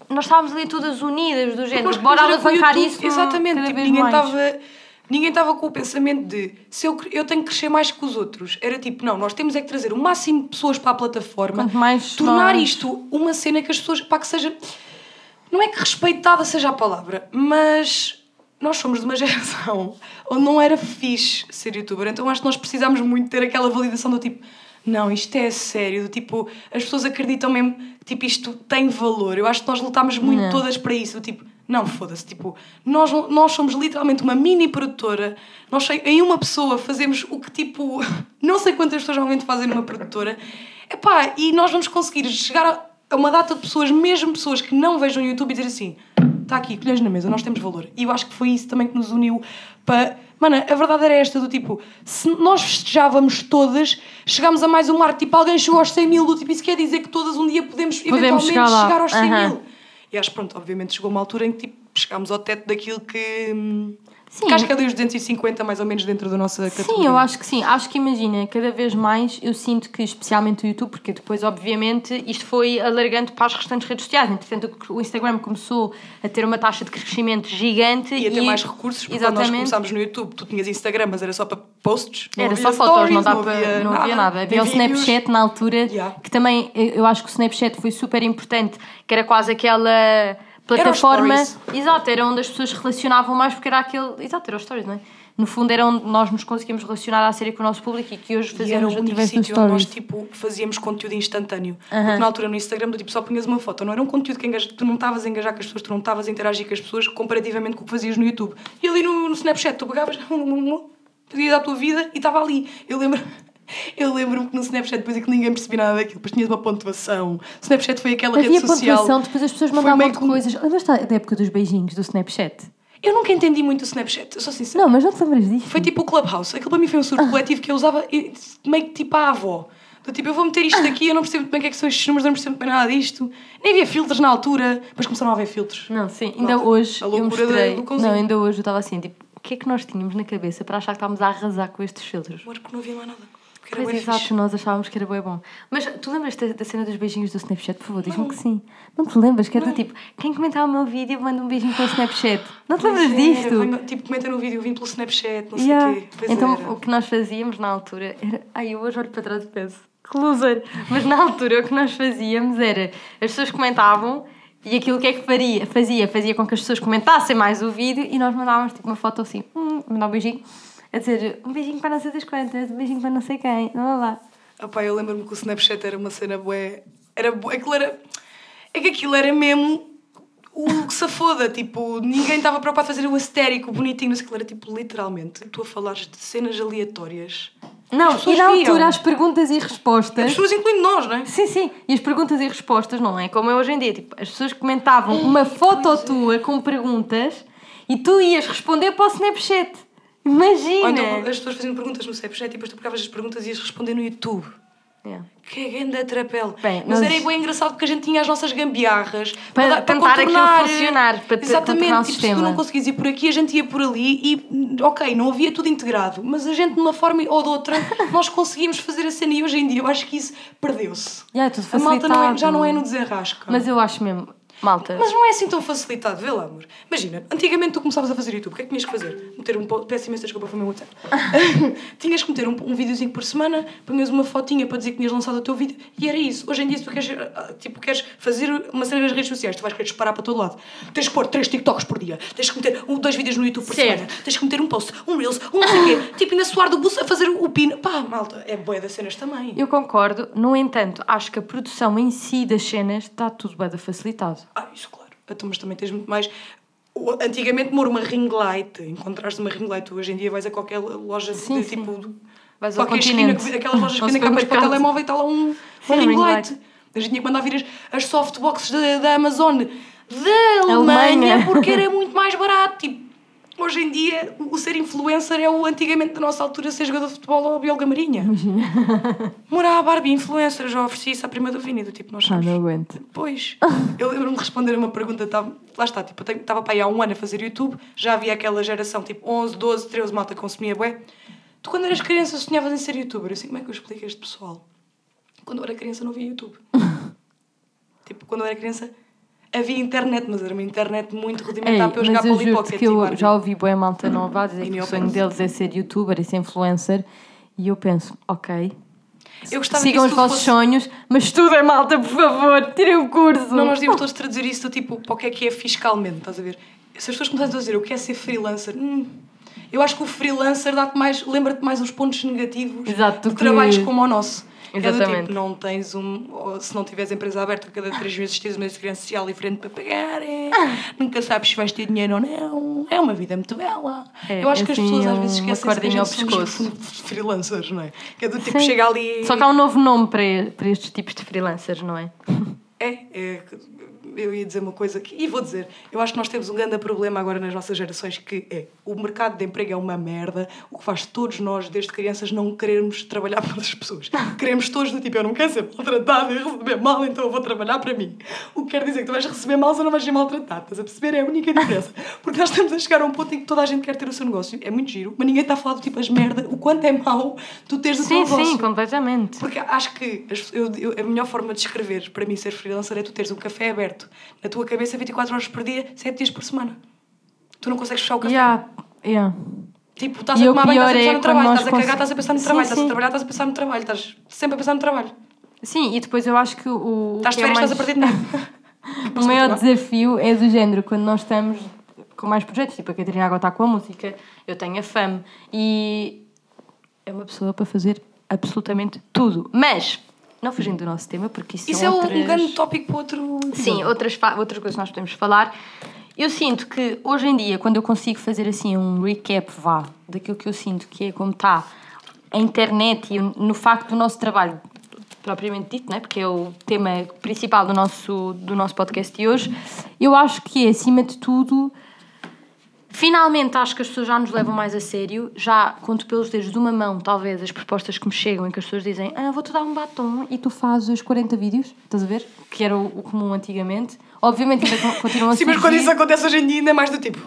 nós estávamos ali todas unidas, do género, bora alavancar isso Exatamente, tipo, ninguém estava. Ninguém estava com o pensamento de se eu, eu tenho que crescer mais que os outros. Era tipo, não, nós temos é que trazer o máximo de pessoas para a plataforma, Quanto mais tornar nós- isto uma cena que as pessoas, para que seja. Não é que respeitada seja a palavra, mas nós somos de uma geração onde não era fixe ser youtuber, então acho que nós precisamos muito ter aquela validação do tipo. Não, isto é sério, do tipo, as pessoas acreditam mesmo que tipo, isto tem valor. Eu acho que nós lutámos muito Não. todas para isso, do tipo, não, foda-se, tipo, nós, nós somos literalmente uma mini produtora, nós em uma pessoa fazemos o que tipo, não sei quantas pessoas realmente fazem numa produtora, Epá, e nós vamos conseguir chegar a- a uma data de pessoas, mesmo pessoas que não vejam o YouTube e dizer assim, está aqui, colheres na mesa, nós temos valor. E eu acho que foi isso também que nos uniu para... Mano, a verdade era esta, do tipo, se nós festejávamos todas, chegámos a mais um marco, tipo, alguém chegou aos 100 mil, do tipo, isso quer dizer que todas um dia podemos, Podemos eventualmente chegar chegar aos 100 Aham. mil. E acho que pronto, obviamente chegou uma altura em que tipo, chegámos ao teto daquilo que. hum, Sim. Que acho que ali os 250 mais ou menos dentro da nossa categoria. Sim, eu acho que sim. Acho que imagina, cada vez mais eu sinto que, especialmente o YouTube, porque depois, obviamente, isto foi alargando para as restantes redes sociais. Entretanto, o Instagram começou a ter uma taxa de crescimento gigante E a ter mais recursos, porque quando nós Exatamente. começámos no YouTube, tu tinhas Instagram, mas era só para posts. não Era só fotos, stories, não, dá para, havia não havia nada. Havia o. Snapchat na altura, Yeah. que também eu eu acho que o Snapchat foi super importante, que era quase aquela plataforma. Era. Exato, era onde as pessoas se relacionavam mais, porque era aquele. Exato, era os stories, não é? No fundo, era onde nós nos conseguimos relacionar à série com o nosso público e que hoje E era fazemos o único sítio onde nós tipo, fazíamos conteúdo instantâneo. Porque na altura no Instagram tu tipo, só punhas uma foto. Não era um conteúdo que engaja... tu não estavas a engajar com as pessoas, tu não estavas a interagir com as pessoas comparativamente com o que fazias no YouTube. E ali no, no Snapchat tu pegavas, pedias a tua vida e estava ali. Eu lembro. Eu lembro-me que no Snapchat depois é que ninguém percebia nada daquilo, depois tinhas uma pontuação. O Snapchat foi aquela Havia rede social. pontuação, depois as pessoas mandavam que coisas. Lembras-te da época dos beijinhos do Snapchat? Eu nunca entendi muito o Snapchat, eu sou sincera. Não, mas não te lembras disto? Foi tipo o Clubhouse. Aquilo para mim foi um surto coletivo que eu usava meio que tipo a avó. Do tipo, eu vou meter isto aqui, eu não percebo muito bem o que é que são estes números, eu não percebo muito bem nada disto. Nem havia filtros na altura, depois começaram a haver filtros. Não, sim, ainda Malta, hoje a eu loucura mostrei. do cãozinho. Não, ainda hoje eu estava assim, tipo, o que é que nós tínhamos na cabeça para achar que estávamos a arrasar com estes filtros? Amor, porque não havia mais nada. Porque era Pois exato, fixe. nós achávamos que era bem bom. Mas tu lembras da, da cena dos beijinhos do Snapchat? Por favor, diz-me que sim. Não te lembras? Que era do tipo, quem comentar o meu vídeo manda um beijinho pelo Snapchat. Não te lembras é, disto? venho- tipo, comenta no vídeo, vim pelo Snapchat, não sei o Yeah. quê. Pois Então, era. o que nós fazíamos na altura era. Ai, eu hoje olho para trás e penso, que loser! Mas na altura o que nós fazíamos era. As pessoas comentavam e aquilo que é que faria, fazia? Fazia com que as pessoas comentassem mais o vídeo e nós mandávamos tipo uma foto assim, hum, mandar um beijinho, a dizer um beijinho para não sei das quantas, um beijinho para não sei quem, lá lá lá. Eu lembro-me que o Snapchat era uma cena bué... Era bué... Aquilo era... É que aquilo era mesmo o que se foda, tipo, ninguém estava preocupado em fazer o histérico, bonitinho, não sei o que era, tipo, literalmente, tu a falares de cenas aleatórias. Não, As e na altura viam. as perguntas e As respostas. pessoas, incluindo nós, não é? Sim, sim. E as perguntas e respostas não é como é hoje em dia. Tipo, as pessoas comentavam uma foto tua com perguntas e tu ias responder para o Snapchat. Imagina! Ou então as pessoas fazendo perguntas no Snapchat e depois tu pegavas as perguntas e ias responder no YouTube. Yeah. Que grande atrapelo. Bem, Mas nós- era bem engraçado porque a gente tinha as nossas gambiarras Para dar- tentar aquilo contornar. funcionar, para te- Exatamente, o tipo, se sistema. tu não conseguias ir por aqui, a gente ia por ali e, ok, não havia tudo integrado, mas a gente de uma forma ou de outra nós conseguimos fazer a cena e hoje em dia eu acho que isso perdeu-se. Yeah, é a malta não é- já não é no desenrasca. Mas eu acho mesmo, malta. Mas não é assim tão facilitado, vê lá, amor. Imagina, antigamente tu começavas a fazer YouTube, o que é que tinhas que fazer? Meter um. po- Peço imensa desculpa, foi o meu WhatsApp. tinhas que meter um, um videozinho por semana, punhas uma fotinha para dizer que tinhas lançado o teu vídeo e era isso. Hoje em dia, se tu queres, ah, tipo, queres fazer uma cena nas redes sociais, tu vais querer disparar para todo lado. Tens que pôr três TikToks por dia, tens que meter um, dois vídeos no YouTube por Certo. semana, tens que meter um post, um Reels, um não sei quê. tipo, ainda suar do buço a fazer o pino. Pá, malta, é boia das cenas também. Eu concordo, no entanto, acho que a produção em si das cenas está tudo bem facilitado. Ah, isso claro. Então, mas também tens muito mais. Antigamente, demora uma ring light, encontraste uma ring light, tu hoje em dia vais a qualquer loja Sim, de sim. tipo. Vais ao esquina, continente. que- aquelas lojas que vendem capas para o telemóvel e está lá um, Sim, ring ring light. light. A gente tinha que mandar vir as, as softboxes da, da Amazon da Alemanha, Alemanha. porque era muito mais barato. Tipo, hoje em dia, o, ser influencer é o antigamente da nossa altura ser jogador de futebol ou bióloga marinha. Morar a Barbie influencer, já ofereci isso à prima do Vini, do tipo, nós Ah, somos não aguento. Pois, eu lembro-me de responder a uma pergunta, tava, lá está, tipo, eu estava para aí há um ano a fazer YouTube, já havia aquela geração, tipo, 11, 12, 13, malta que consumia bué. Tu quando eras criança sonhavas em ser youtuber, sei como é que eu explico a este pessoal. Quando eu era criança não via YouTube. tipo, quando eu era criança havia internet, mas era uma internet muito Ei, rudimentar para eu jogar eu Polly juro Pocket. que eu já ouvi bem malta nova dizer E que o sonho penso. deles é ser youtuber e ser influencer e eu penso, ok, sigam os tudo vossos fosse- sonhos, mas estudem malta, por favor, tirem o curso. Não, nós devíamos todos traduzir isso tipo, para o que é que é fiscalmente, estás a ver? Se as pessoas começarem a dizer eu quero ser freelancer, hum, eu acho que o freelancer dá-te mais, lembra-te mais os pontos negativos Exato, de que- trabalhos como o nosso. É do Exatamente. tipo, não tens um. se não tiveres empresa aberta, cada três meses tens uma segurança social diferente para pagar. é. Nunca sabes se vais ter dinheiro ou não. É uma vida muito bela. É, eu acho que as assim, pessoas às vezes esquecem que gente pescoço. freelancers, não é? Que é do tipo, Sim. chega ali. Só que há um novo nome para, para estes tipos de freelancers, não é? É, é, eu ia dizer uma coisa que, e vou dizer, eu acho que nós temos um grande problema agora nas nossas gerações que é o mercado de emprego é uma merda, o que faz todos nós, desde crianças, não querermos trabalhar pelas pessoas. Queremos todos do tipo, eu não quero ser maltratado e receber mal, então eu vou trabalhar para mim. O que quer dizer que tu vais receber mal, você não vais ser maltratado. Estás a perceber? É a única diferença. Porque nós estamos a chegar a um ponto em que toda a gente quer ter o seu negócio. É muito giro, mas ninguém está a falar do tipo as merda, o quanto é mau tu teres o teu Sim, negócio. sim, completamente. Porque acho que as- eu- eu- a melhor forma de escrever para mim ser freelancer é tu teres um café aberto na tua cabeça 24 horas por dia, 7 dias por semana. Tu não consegues fechar o café. Yeah, yeah. Tipo, estás a E o tomar banho, estás a pensar é no trabalho, estás a cagar, estás a pensar no Sim, trabalho, estás a trabalhar, estás a pensar no trabalho, estás sempre a pensar no trabalho. Sim, e depois eu acho que o. Estás de é férias, mais- estás a perder dinheiro. O maior desafio é do género, quando nós estamos com mais projetos, tipo a Catarina agora está com a música, eu tenho a fama e é uma pessoa para fazer absolutamente tudo. Mas, não fugindo do nosso tema, porque isso, Isso é um- outras... um grande tópico para outro. Sim, outras, outras coisas que nós podemos falar. Eu sinto que hoje em dia, quando eu consigo fazer assim um recap, vá, daquilo que eu sinto que é como está a internet e no facto do nosso trabalho propriamente dito, né? porque é o tema principal do nosso, do nosso podcast de hoje, eu acho que é, acima de tudo, Finalmente acho que as pessoas já nos levam mais a sério. Já conto pelos dedos de uma mão, talvez, as propostas que me chegam em que as pessoas dizem ah, vou-te dar um batom e tu fazes 40 vídeos, estás a ver? Que era o, comum antigamente. Obviamente ainda con- continuam a Sim, mas quando isso acontece hoje em dia, ainda é mais do tipo: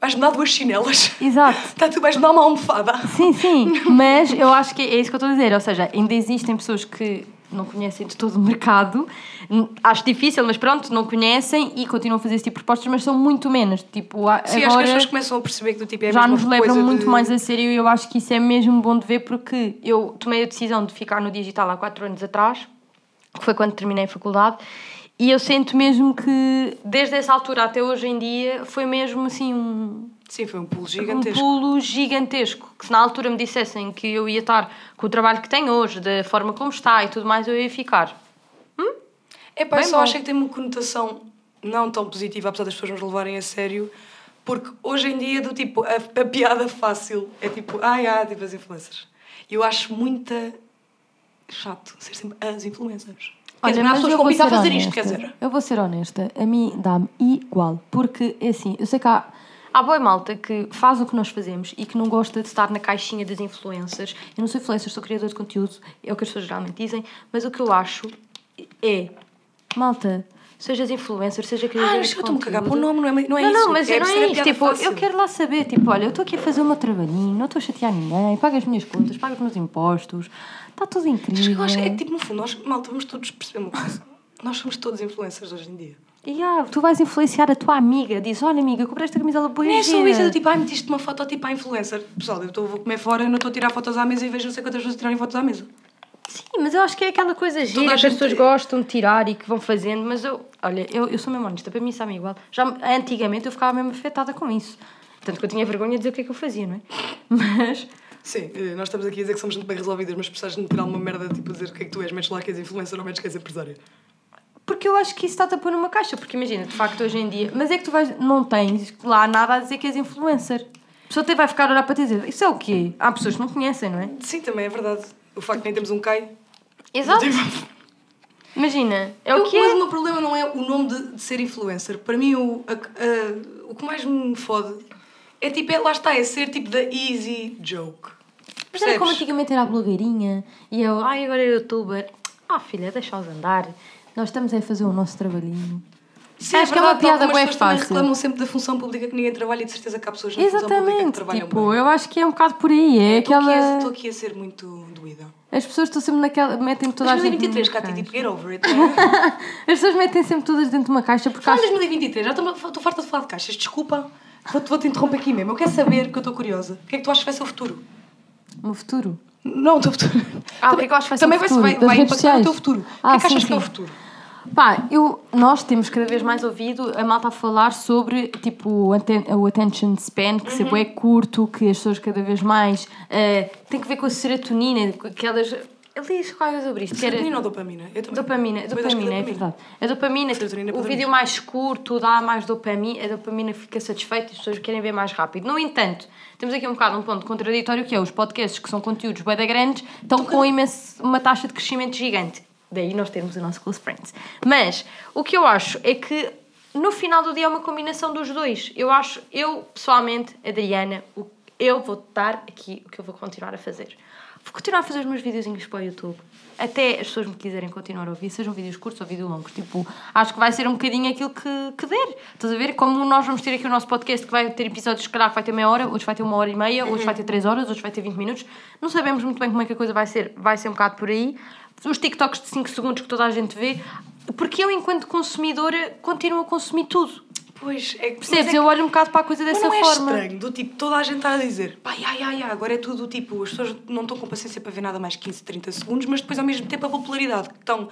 vais-me dar duas chinelas, Exato. tá, tu vais-me dar uma almofada. Sim, sim, mas eu acho que é isso que eu estou a dizer. Ou seja, ainda existem pessoas que não conhecem de todo o mercado. Acho difícil, mas pronto, não conhecem e continuam a fazer esse tipo de propostas, mas são muito menos. Tipo, Sim, acho que agora... as pessoas começam a perceber que do tipo é já nos coisa muito de- mais a sério e eu acho que isso é mesmo bom de ver porque eu tomei a decisão de ficar no digital há 4 anos atrás, que foi quando terminei a faculdade, e eu sinto mesmo que desde essa altura até hoje em dia foi mesmo assim um, Sim, foi um pulo um gigantesco. pulo gigantesco. Que se na altura me dissessem que eu ia estar com o trabalho que tenho hoje, da forma como está e tudo mais, eu ia ficar. É pá, só bom. acho que tem uma conotação não tão positiva, apesar das pessoas nos levarem a sério, porque hoje em dia, do tipo, a, a piada fácil é tipo, ai, ah, tipo as influencers. E eu acho muito chato ser sempre as influencers. Há mas pessoas eu como vou isso a fazer isto, honesta. quer dizer. Eu vou ser honesta, a mim dá-me igual, porque é assim, eu sei que há, há boa malta que faz o que nós fazemos e que não gosta de estar na caixinha das influencers. Eu não sou influencer, sou criador de conteúdo, é o que as pessoas geralmente dizem, mas o que eu acho é, malta, sejas influencer, seja criador Ah, de eu estou-me a cagar para o conteúdo. nome, não é, não é não, isso. não, mas é não é piada Tipo, fácil. eu quero lá saber, tipo, olha, eu estou aqui a fazer o meu trabalhinho, não estou a chatear ninguém, pago as minhas contas, pago os meus impostos, está tudo Mas incrível. eu acho é tipo, no fundo, nós, malta, vamos todos perceber uma coisa. Nós somos todos influencers hoje em dia. E ah, tu vais influenciar a tua amiga. Diz: Olha, amiga, comprei esta camisola boa Não é só gira." isso, é do tipo, ai, metiste uma foto tipo à influencer. Pessoal, eu estou, vou comer fora, eu não estou a tirar fotos à mesa e vejo não sei quantas pessoas a tirarem fotos à mesa. Sim, mas eu acho que é aquela coisa gira que as pessoas gostam de tirar e que vão fazendo. Mas eu, olha, eu, eu sou mesmo honesta, para mim sabe igual. Já antigamente eu ficava mesmo afetada com isso. Tanto que eu tinha vergonha de dizer o que é que eu fazia, não é? Mas. Sim, eh, nós estamos aqui a dizer que somos muito bem resolvidas, mas precisaste de tirar alguma merda, tipo, a dizer o que é que tu és, metes lá que és influencer ou metes que és empresária. Porque eu acho que isso está-te a pôr numa caixa. Porque imagina, de facto, hoje em dia. Mas é que tu vais, não tens lá nada a dizer que és influencer. A pessoa até vai ficar a olhar para ti e dizer: Isso é o quê? Há pessoas que não conhecem, não é? Sim, também é verdade. O facto de nem termos um CAI. Exato. Tipo, Imagina, é o que mas é. o meu problema não é o nome de, de ser influencer. Para mim, o, a- a- o que mais me fode é tipo, é, lá está, é ser tipo da easy joke. Mas era como antigamente era a blogueirinha e eu, ai, agora é youtuber. Ah, filha, deixa-os andar. Nós estamos a fazer o nosso trabalhinho. Sim, Acho que é uma verdade, piada como as bué pessoas também fácil. reclamam sempre da função pública que ninguém trabalha e de certeza que há pessoas na função pública que Exatamente, trabalham tipo, bem. eu acho que é um bocado por aí. É Estou aqui, a- aquela. estou aqui a ser muito doída. As pessoas estão sempre naquela. metem toda a gente. 2023, numa Cátia, tipo, get over it. é? As pessoas metem sempre todas dentro de uma caixa porque Fala acham. 2023, já estou, estou farta de falar de caixas, desculpa. Vou-te vou -te interromper aqui mesmo. Eu quero saber, porque eu estou curiosa. O que é que tu achas que vai ser o futuro? No futuro. Não, o teu futuro. Ah, o que é que eu acho que vai ser Também o futuro? vai, Das vai redes impactar o teu futuro. Ah, o que é que sim, achas que é o sim. futuro? Pá, eu, nós temos cada vez mais ouvido a malta a falar sobre tipo, o attention span, que Uhum. é curto, que as pessoas cada vez mais. eh, tem que ver com a serotonina, com aquelas. Isso qualquer coisa sobre isto. Serotonina ou dopamina? Eu também. Dopamina, que dopamina, é verdade. A dopamina, tipo, o vídeo mais curto dá mais dopamina, a dopamina fica satisfeita e as pessoas querem ver mais rápido. No entanto, temos aqui um bocado um ponto contraditório que é os podcasts que são conteúdos da grandes estão com imenso, uma taxa de crescimento gigante. Daí nós termos o nosso close friends. Mas o que eu acho é que no final do dia é uma combinação dos dois. Eu acho, eu pessoalmente, Adriana, eu vou dar aqui o que eu vou continuar a fazer. Vou continuar a fazer os meus videozinhos para o YouTube. Até as pessoas me quiserem continuar a ouvir, sejam vídeos curtos ou vídeos longos. Tipo, acho que vai ser um bocadinho aquilo que, que der. Estás a ver? Como nós vamos ter aqui o nosso podcast que vai ter episódios, se calhar, que vai ter meia hora, outros vai ter uma hora e meia, outros vai ter três horas, outros vai ter 20 minutos. Não sabemos muito bem como é que a coisa vai ser. Vai ser um bocado por aí. Os TikToks de 5 segundos que toda a gente vê. Porque eu, enquanto consumidora, continuo a consumir tudo. Pois, é que Percebes? é Eu olho um bocado para a coisa dessa não é forma. estranho, do tipo, toda a gente está a dizer pá, ai, ai, ai, agora é tudo tipo, as pessoas não estão com paciência para ver nada mais 15, 30 segundos, mas depois ao mesmo tempo a popularidade que estão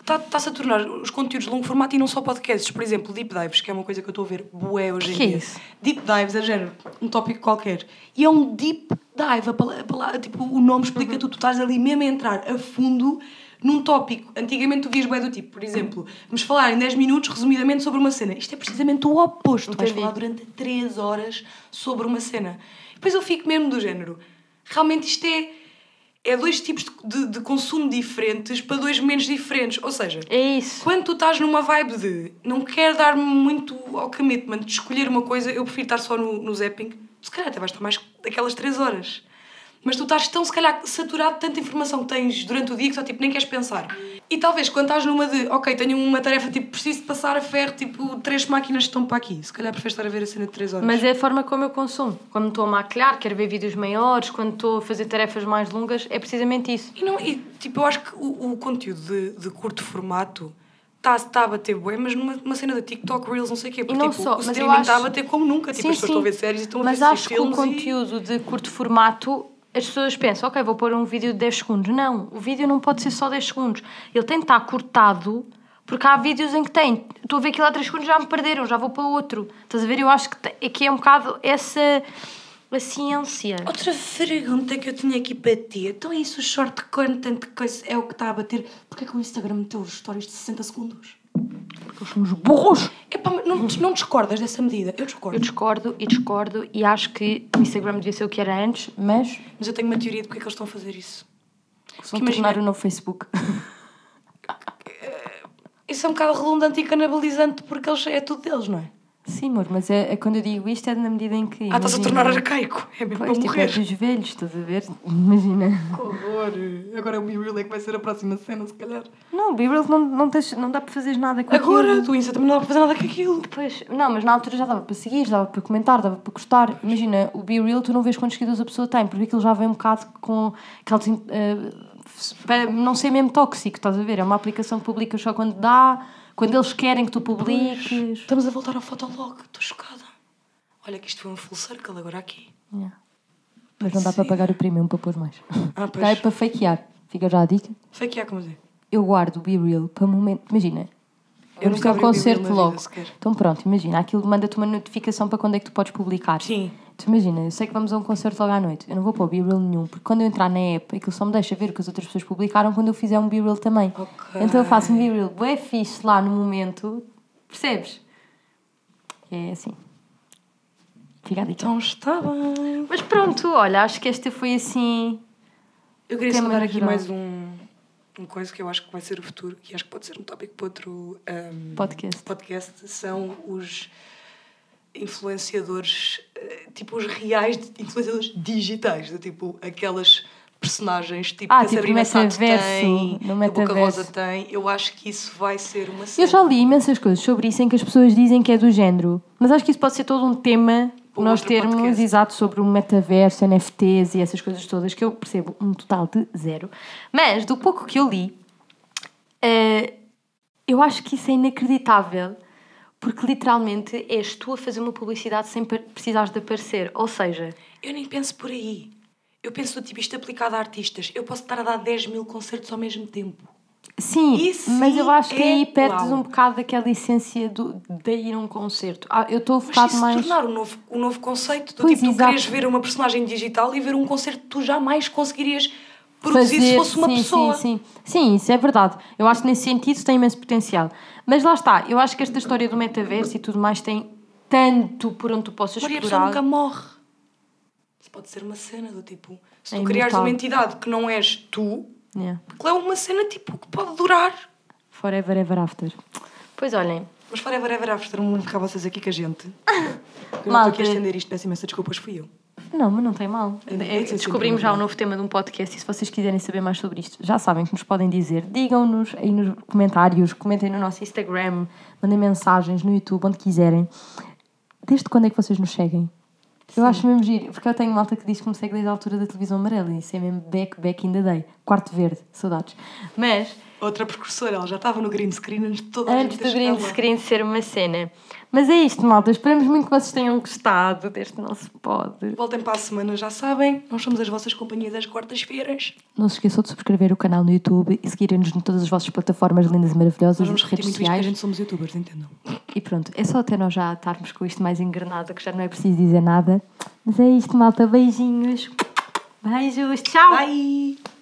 está- está-se a tornar os conteúdos de longo formato e não só podcasts, por exemplo, deep dives, que é uma coisa que eu estou a ver bué hoje em Que é dia. isso? Deep dives é género, um tópico qualquer. E é um deep dive, a pala- a pala- tipo, o nome explica tudo, tu estás ali mesmo a entrar a fundo num tópico. Antigamente tu vias bué do tipo, por exemplo, vamos falar em 10 minutos resumidamente sobre uma cena. Isto é precisamente o oposto. Tu vais Entendi. falar durante 3 horas sobre uma cena. Depois eu fico mesmo do género. Realmente isto é, é dois tipos de, de- consumo diferentes para dois momentos diferentes. Ou seja, É isso. quando tu estás numa vibe de não quero dar-me muito ao commitment de escolher uma coisa, eu prefiro estar só no, no zapping. Se calhar até vais estar mais daquelas 3 horas. Mas tu estás tão, se calhar, saturado de tanta informação que tens durante o dia que só tipo, nem queres pensar. E talvez quando estás numa de, ok, tenho uma tarefa, tipo, preciso de passar a ferro, tipo, três máquinas estão para aqui. Se calhar preferes estar a ver a cena de 3 horas. Mas é a forma como eu consumo. Quando estou a maquilhar, quero ver vídeos maiores, quando estou a fazer tarefas mais longas, é precisamente isso. E, não, e tipo, eu acho que o, o conteúdo de, de curto formato está tá a bater bué, mas numa, numa cena de TikTok, Reels, não sei o quê. Porque, não tipo, só, o mas streaming está a acho- bater como nunca. Tipo, as pessoas estão a ver séries e estão a Mas ver acho que o filmes e- conteúdo de curto formato, as pessoas pensam, ok, vou pôr um vídeo de 10 segundos. Não, o vídeo não pode ser só 10 segundos. Ele tem de estar cortado, porque há vídeos em que tem. Estou a ver aquilo há 3 segundos, já me perderam, já vou para outro. Estás a ver? Eu acho que, que é um bocado essa a ciência. Outra pergunta que eu tinha aqui para ti. Então, isso, o short content é o que está a bater. Porquê que o Instagram meteu os stories de 60 segundos? São uns burros. Epá, não, não discordas dessa medida? Eu discordo. Eu discordo e discordo e acho que o Instagram devia ser o que era antes, mas Mas eu tenho uma teoria de porque é que eles estão a fazer isso. vão tornar o novo Facebook. Isso é um bocado redundante e canibalizante porque eles, é tudo deles, não é? Sim, amor, mas é, é quando eu digo isto é na medida em que. Ah, estás a tornar arcaico. É mesmo Pois, para tipo, morrer. é dos velhos, estás a ver? Imagina. Que horror. Agora o Be Real é que vai ser a próxima cena, se calhar. Não, o B-Reels não, não, tens, não dá para fazer nada com Agora, aquilo. do Insta também não dá para fazer nada com aquilo. Pois, não, mas na altura já dava para seguir, dava para comentar, dava para gostar. Imagina, o Be Real tu não vês quantos seguidores a pessoa tem, porque aquilo já vem um bocado com aquela. desin- eh, para não ser mesmo tóxico, estás a ver? É uma aplicação que publicas só quando dá, quando eles querem que tu publiques. Estamos a voltar ao Fotolog. Estou chocada. Olha que isto foi um full circle agora aqui. Yeah. Mas não dá para pagar o premium para pôr mais. Ah, pois. Dá é para fakear. Fica já a dica. Fake é como dizer. eu guardo o Be Real para momento. Imagina, Eu nunca um abri o concerto vida logo. sequer. Então pronto, imagina, aquilo manda-te uma notificação para quando é que tu podes publicar. Sim. Imagina, eu sei que vamos a um concerto logo à noite. Eu não vou para o Be Real nenhum, porque quando eu entrar na app, aquilo só me deixa ver o que as outras pessoas publicaram quando eu fizer um Be Real também. Ok. Então eu faço um Be Real bué fixe lá no momento, percebes? É assim. Fica a dica. Então está bem. Mas pronto, olha, acho que esta foi assim. Eu queria Tema só dar no aqui geral. mais um, um coisa que eu acho que vai ser o futuro e acho que pode ser um tópico para outro um, Podcast. podcast. São os influenciadores, eh, tipo os reais influenciadores digitais, do tipo aquelas personagens tipo Ah, que a tipo Sabrina Sato metaverso, tem, no que a Boca. Rosa tem. Eu acho que isso vai ser uma cena. Eu já li imensas coisas sobre isso em que as pessoas dizem que é do género. Mas acho que isso pode ser todo um tema Um nós termos podcast. exato sobre o metaverso, NFTs e essas coisas todas que eu percebo um total de zero. Mas do pouco que eu li, eh, eu acho que isso é inacreditável. Porque literalmente és tu a fazer uma publicidade sem precisares de aparecer. Ou seja, Eu nem penso por aí. Eu penso do tipo isto aplicado a artistas. Eu posso estar a dar 10 mil concertos ao mesmo tempo. sim, Isso mas eu acho que é aí perdes um bocado daquela essência do, de ir a um concerto. Ah, eu estou Mas focado mais. tornar um novo, um novo conceito, do Pois, tipo, tu exato. queres ver uma personagem digital e ver um concerto que tu jamais conseguirias produzir se fosse uma sim, pessoa. Sim, sim. sim, isso é verdade. Eu acho que nesse sentido tem imenso potencial. Mas lá está, eu acho que esta história do metaverso e tudo mais tem tanto por onde tu possas Maria, a pessoa explorar. nunca morre. Isso pode ser uma cena do tipo, se É tu criares imortal. uma entidade que não és tu, Yeah. Porque é uma cena tipo que pode durar. Forever ever after. Pois olhem, Mas forever, ever after, não vão ficar vocês aqui com a gente. Eu não estou aqui a estender isto, peço imensa desculpas, fui eu. Não, mas não tem mal. É, sim, descobrimos sim, já sim. um novo tema de um podcast e se vocês quiserem saber mais sobre isto, já sabem que nos podem dizer. Digam-nos aí nos comentários, comentem no nosso Instagram, mandem mensagens no YouTube, onde quiserem. Desde quando é que vocês nos seguem? Eu acho mesmo giro, porque eu tenho malta que diz que me segue desde a altura da televisão amarela e isso é mesmo back, back in the day. Quarto verde, saudades. Mas Outra precursora, ela já estava no green screen antes de toda a Antes do green lá. screen ser uma cena. Mas é isto, malta. Esperamos muito que vocês tenham gostado deste nosso pod. Voltem para a semana, já sabem. Nós somos as vossas companhias das quartas-feiras. Não se esqueçam de subscrever o canal no YouTube e seguirem-nos em todas as vossas plataformas lindas e maravilhosas, Nós vamos redes porque a sociais. gente somos youtubers, entendam. E pronto, é só até nós já estarmos com isto mais engrenado, que já não é preciso dizer nada. Mas é isto, malta. Beijinhos. Beijos. Tchau. Bye!